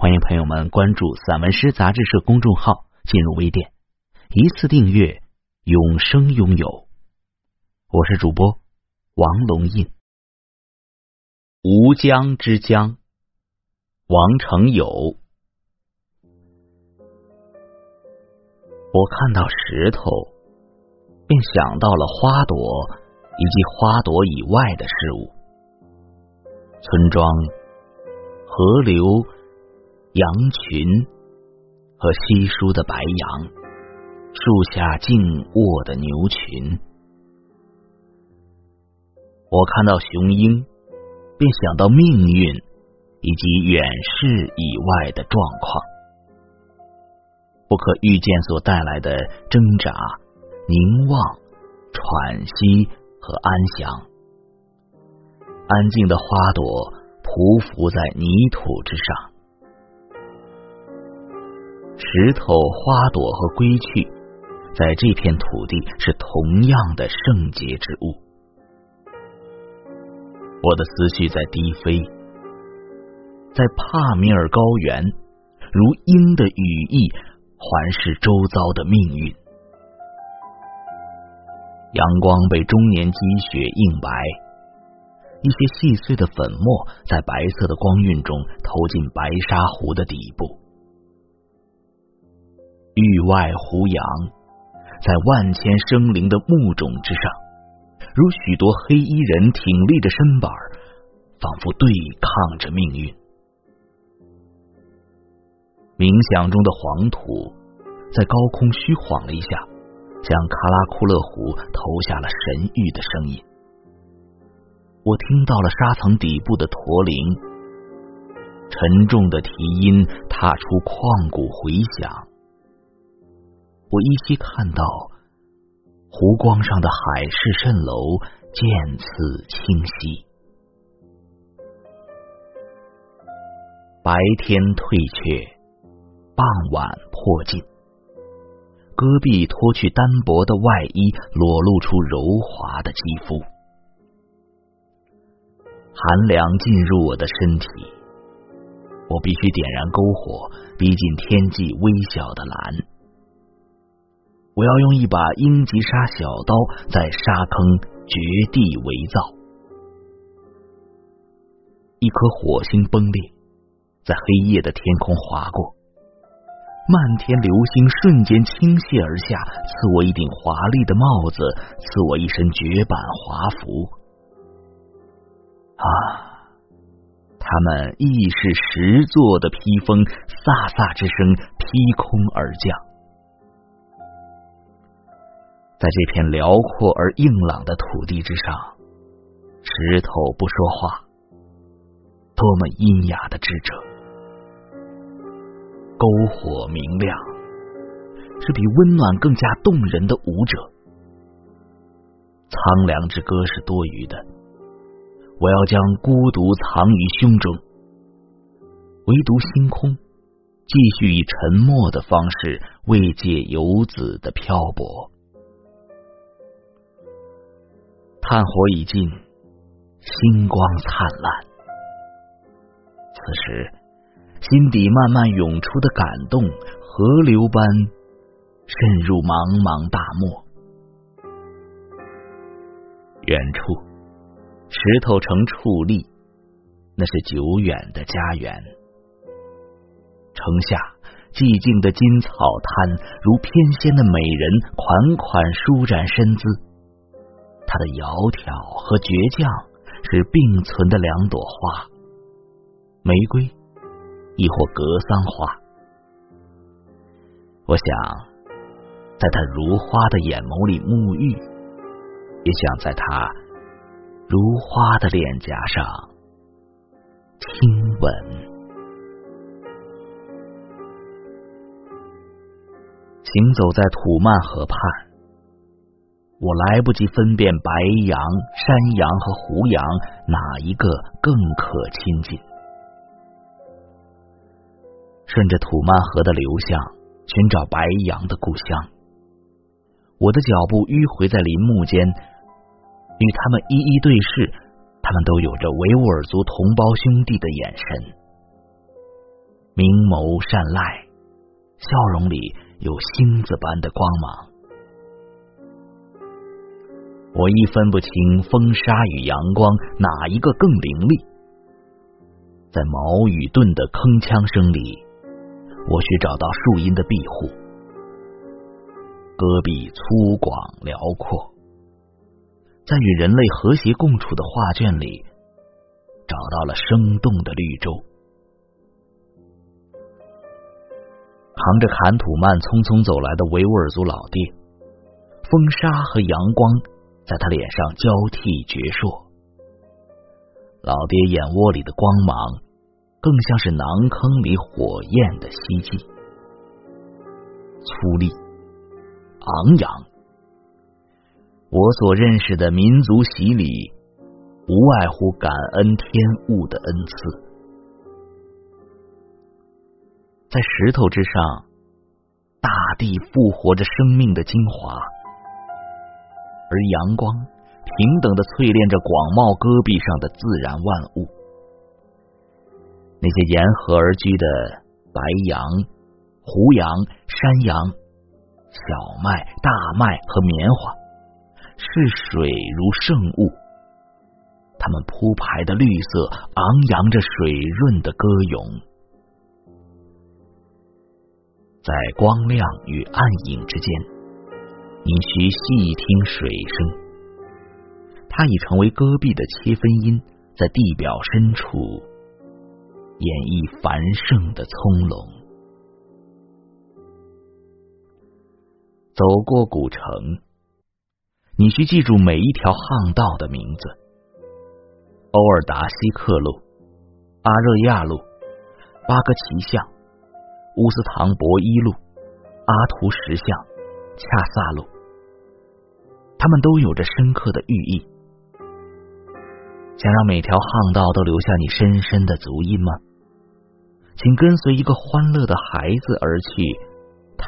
欢迎朋友们关注散文诗杂志社公众号，进入微店，一次订阅，永生拥有。我是主播王龙印。吴江之江，王成友。我看到石头，便想到了花朵以及花朵以外的事物，村庄、河流。羊群和稀疏的白杨，树下静卧的牛群。我看到雄鹰，便想到命运以及远视以外的状况，不可预见所带来的挣扎、凝望、喘息和安详。安静的花朵匍匐在泥土之上。石头、花朵和归去，在这片土地是同样的圣洁之物。我的思绪在低飞，在帕米尔高原，如鹰的羽翼环视周遭的命运。阳光被终年积雪映白，一些细碎的粉末在白色的光晕中投进白沙湖的底部。域外胡杨，在万千生灵的木种之上，如许多黑衣人挺立着身板，仿佛对抗着命运。冥想中的黄土在高空虚晃了一下，向喀拉库勒湖投下了神谕的声音。我听到了沙层底部的驼铃，沉重的蹄音踏出旷古回响。我依稀看到湖光上的海市蜃楼渐次清晰，白天退却，傍晚迫近，戈壁脱去单薄的外衣，裸露出柔滑的肌肤，寒凉进入我的身体，我必须点燃篝火，逼近天际微小的蓝。我要用一把英吉沙小刀在沙坑掘地为造。一颗火星崩裂，在黑夜的天空划过，漫天流星瞬间倾泻而下，赐我一顶华丽的帽子，赐我一身绝版华服。啊，他们亦是石做的披风，飒飒之声劈空而降。在这片辽阔而硬朗的土地之上，石头不说话，多么阴哑的智者！篝火明亮，是比温暖更加动人的舞者。苍凉之歌是多余的，我要将孤独藏于胸中，唯独星空继续以沉默的方式慰藉游子的漂泊。炭火已尽，星光灿烂。此时，心底慢慢涌出的感动，河流般渗入茫茫大漠。远处，石头城矗立，那是久远的家园。城下，寂静的金草滩，如翩跹的美人，款款舒展身姿。它的窈窕和倔强是并存的两朵花，玫瑰亦或格桑花。我想在他如花的眼眸里沐浴，也想在他如花的脸颊上亲吻。行走在土曼河畔，我来不及分辨白羊、山羊和胡羊哪一个更可亲近。顺着土曼河的流向，寻找白羊的故乡。我的脚步迂回在林木间，与他们一一对视，他们都有着维吾尔族同胞兄弟的眼神，明眸善睐，笑容里有星子般的光芒。我亦分不清风沙与阳光哪一个更凌厉，在矛与盾的铿锵声里。我需找到树荫的庇护。戈壁粗犷辽阔，在与人类和谐共处的画卷里，找到了生动的绿洲。扛着坎土曼匆匆走来的维吾尔族老爹，风沙和阳光在他脸上交替决硕。老爹眼窝里的光芒。更像是囊坑里火焰的希冀，粗粝、昂扬。我所认识的民族洗礼，无外乎感恩天物的恩赐。在石头之上，大地复活着生命的精华，而阳光平等的淬炼着广袤戈壁上的自然万物。那些沿河而居的白杨、胡杨、山羊、小麦、大麦和棉花，视水如圣物。它们铺排的绿色，昂扬着水润的歌咏。在光亮与暗影之间，你需细听水声。它已成为戈壁的切分音，在地表深处。演绎繁盛的葱茏。走过古城，你需记住每一条巷道的名字：欧尔达西克路、阿热亚路、巴格奇巷、乌斯唐博伊路、阿图什巷、恰萨路。他们都有着深刻的寓意。想让每条巷道都留下你深深的足印吗？请跟随一个欢乐的孩子而去，他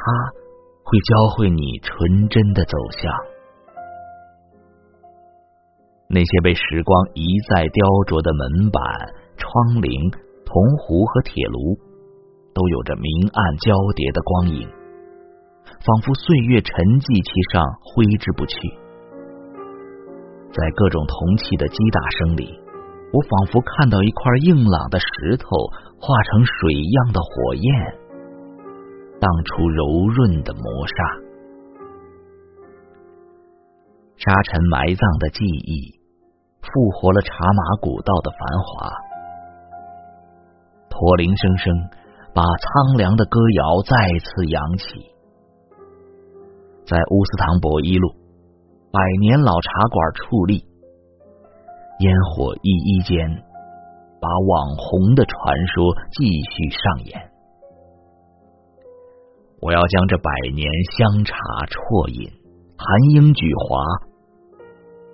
会教会你纯真的走向。那些被时光一再雕琢的门板、窗棂、铜壶和铁炉，都有着明暗交叠的光影，仿佛岁月沉寂其上，挥之不去。在各种铜器的击打声里。我仿佛看到一块硬朗的石头化成水一样的火焰，荡出柔润的磨砂。沙尘埋葬的记忆，复活了茶马古道的繁华。驼铃声声，把苍凉的歌谣再次扬起。在乌斯唐博伊路，百年老茶馆矗立。烟火一一间，把网红的传说继续上演。我要将这百年香茶啜饮，含英举华。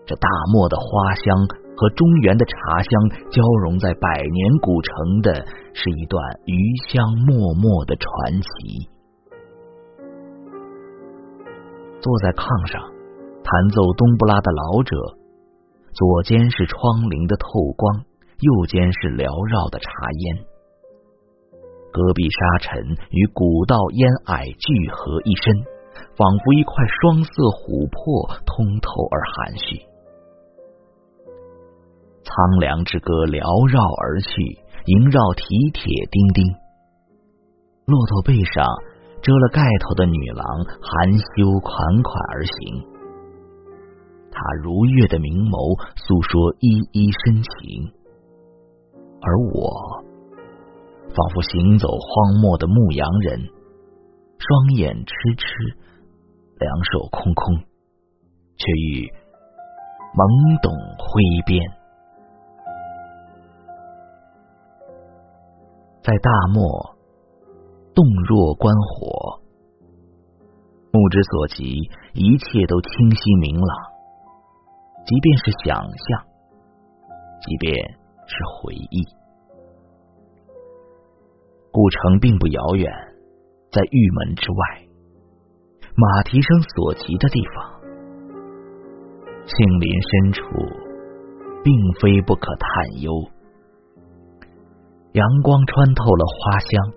这大漠的花香和中原的茶香交融在百年古城的，是一段余香脉脉的传奇。坐在炕上弹奏冬不拉的老者。左肩是窗棂的透光，右肩是缭绕的茶烟。戈壁沙尘与古道烟霭聚合一身，仿佛一块双色琥珀，通透而含蓄。苍凉之歌缭绕而去，萦绕蹄铁叮叮。骆驼背上遮了盖头的女郎，含羞款款而行。他如月的明眸诉说依依深情，而我仿佛行走荒漠的牧羊人，双眼痴痴，两手空空，却欲懵懂挥鞭，在大漠洞若观火，目之所及，一切都清晰明朗。即便是想象，即便是回忆，古城并不遥远，在玉门之外，马蹄声所及的地方。杏林深处，并非不可探幽。阳光穿透了花香，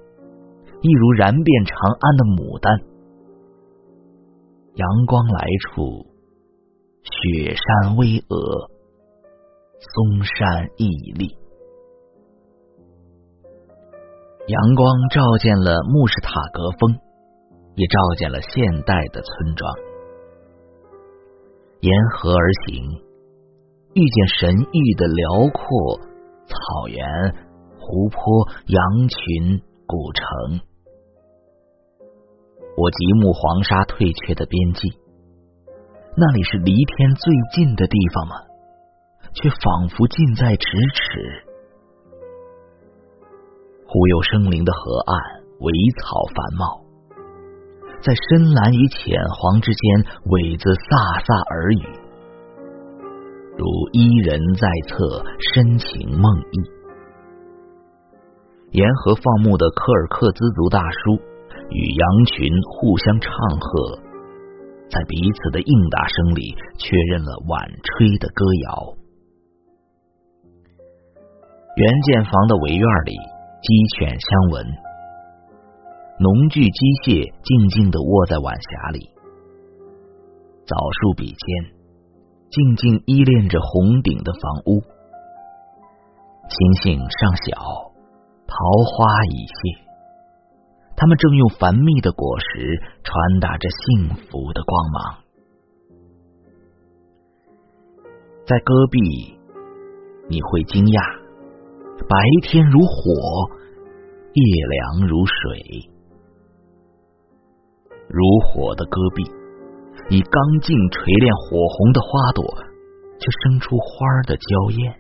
一如燃遍长安的牡丹。阳光来处，雪山巍峨，嵩山屹立。阳光照见了穆氏塔格峰，也照见了现代的村庄。沿河而行，遇见神域的辽阔草原、湖泊、羊群、古城。我极目黄沙退却的边际，那里是离天最近的地方吗？却仿佛近在咫尺。忽有生灵的河岸，苇草繁茂。在深蓝与浅黄之间，苇子飒飒耳语，如伊人在侧，深情梦呓。沿河放牧的科尔克孜族大叔与羊群互相唱和，在彼此的应答声里，确认了晚吹的歌谣。原建房的围院里，鸡犬相闻。农具机械静静的卧在晚霞里，枣树笔尖静静依恋着红顶的房屋。星星尚小，桃花已谢，他们正用繁密的果实传达着幸福的光芒。在戈壁，你会惊讶，白天如火，夜凉如水。如火的戈壁，以刚劲锤炼火红的花朵，却生出花的娇艳。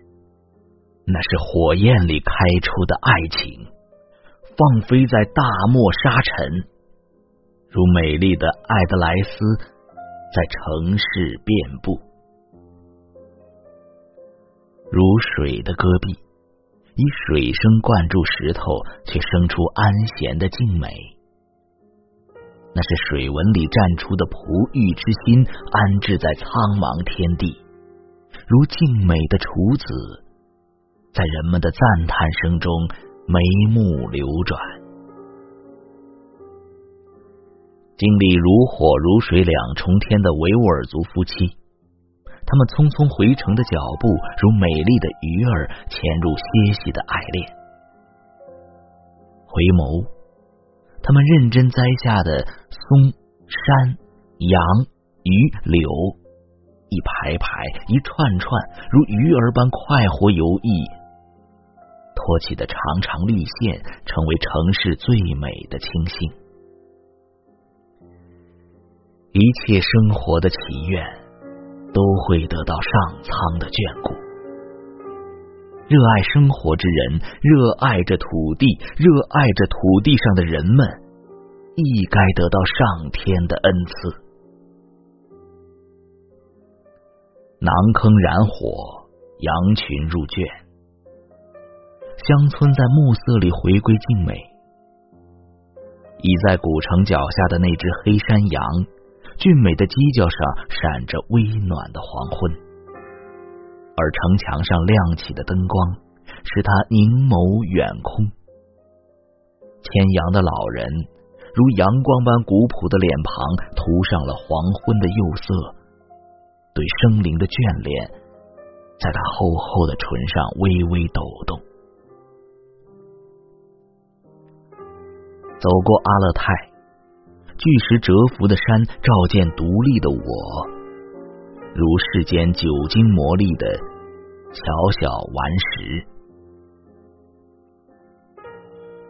那是火焰里开出的爱情，放飞在大漠沙尘，如美丽的爱德莱斯，在城市遍布。如水的戈壁，以水声灌注石头，却生出安闲的静美。那是水纹里绽出的璞玉之心，安置在苍茫天地，如静美的处子，在人们的赞叹声中眉目流转。经历如火如水两重天的维吾尔族夫妻，他们匆匆回城的脚步，如美丽的鱼儿潜入歇息的爱恋，回眸。他们认真栽下的松、山、杨、榆、柳，一排排、一串串，如鱼儿般快活游弋，托起的长长绿线，成为城市最美的清新。一切生活的祈愿，都会得到上苍的眷顾。热爱生活之人，热爱着土地，热爱着土地上的人们，亦该得到上天的恩赐。囊坑燃火，羊群入圈，乡村在暮色里回归静美。倚在古城脚下的那只黑山羊，俊美的犄角上闪着微暖的黄昏。而城墙上亮起的灯光，使他凝眸远空。牵羊的老人，如阳光般古朴的脸庞，涂上了黄昏的釉色，对生灵的眷恋，在他厚厚的唇上微微抖动。走过阿勒泰，巨石蛰伏的山，照见独立的我。如世间久经磨砺的小小顽石，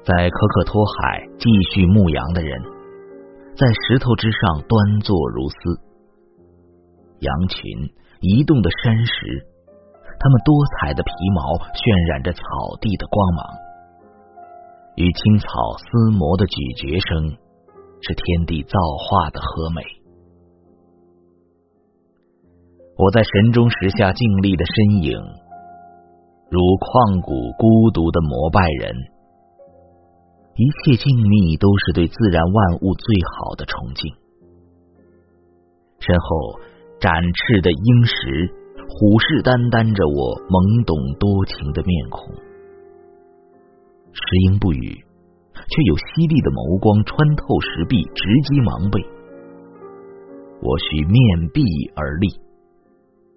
在可可托海继续牧羊的人，在石头之上端坐如斯。羊群移动的山石，它们多彩的皮毛渲染着草地的光芒，与青草厮磨的咀嚼声，是天地造化的和美。我在神中石下静立的身影，如旷古孤独的膜拜人。一切静谧都是对自然万物最好的崇敬。身后展翅的鹰石。虎视眈眈着我懵懂多情的面孔，石英不语，却有犀利的眸光穿透石壁，直击盲背。我需面壁而立，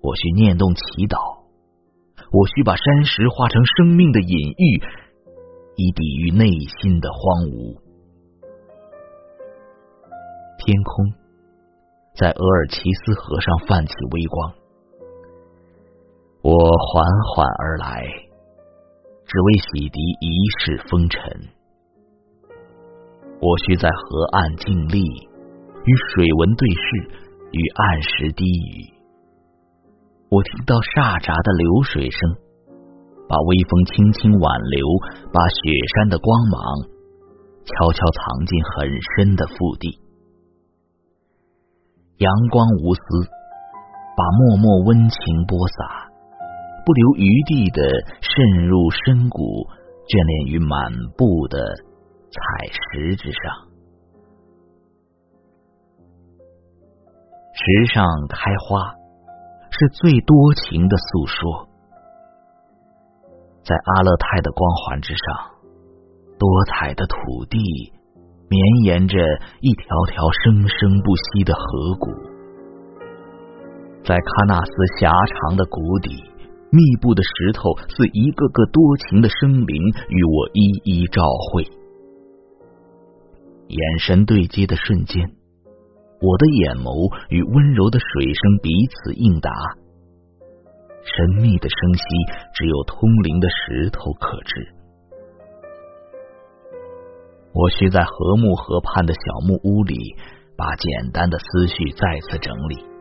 我需念动祈祷，我需把山石化成生命的隐喻，以抵御内心的荒芜。天空在额尔齐斯河上泛起微光。我缓缓而来，只为洗涤一世风尘。我需在河岸静立，与水纹对视，与岸石低语。我听到沙闸的流水声，把微风轻轻挽留，把雪山的光芒悄悄藏进很深的腹地。阳光无私，把默默温情播撒。不留余地的渗入深谷，眷恋于满布的彩石之上。石上开花，是最多情的诉说。在阿勒泰的光环之上，多彩的土地绵延着一条条生生不息的河谷。在喀纳斯狭长的谷底。密布的石头似一个个多情的生灵，与我一一照会。眼神对接的瞬间，我的眼眸与温柔的水声彼此应答。神秘的声息，只有通灵的石头可知。我需在和睦河畔的小木屋里，把简单的思绪再次整理。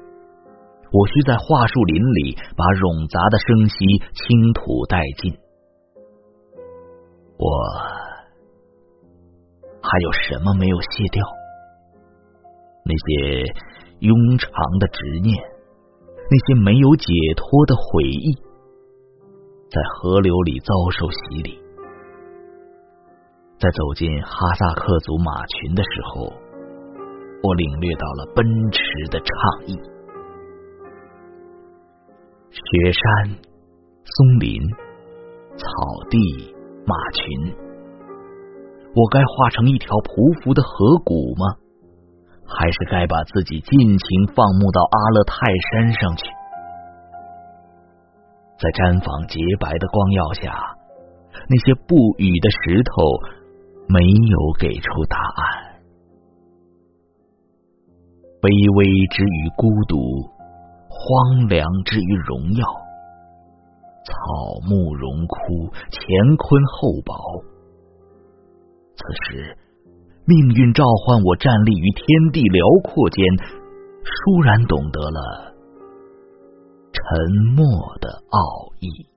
我需在桦树林里把冗杂的声息倾吐殆尽。我还有什么没有卸掉？那些庸长的执念，那些没有解脱的悔意，在河流里遭受洗礼。在走进哈萨克族马群的时候，我领略到了奔驰的畅意。雪山、松林、草地、马群，我该化成一条匍匐的河谷吗？还是该把自己尽情放牧到阿勒泰山上去？在毡房洁白的光耀下，那些不语的石头没有给出答案。卑微之于孤独。荒凉之于荣耀，草木荣枯，乾坤厚薄。此时，命运召唤我站立于天地辽阔间，倏然懂得了沉默的奥义。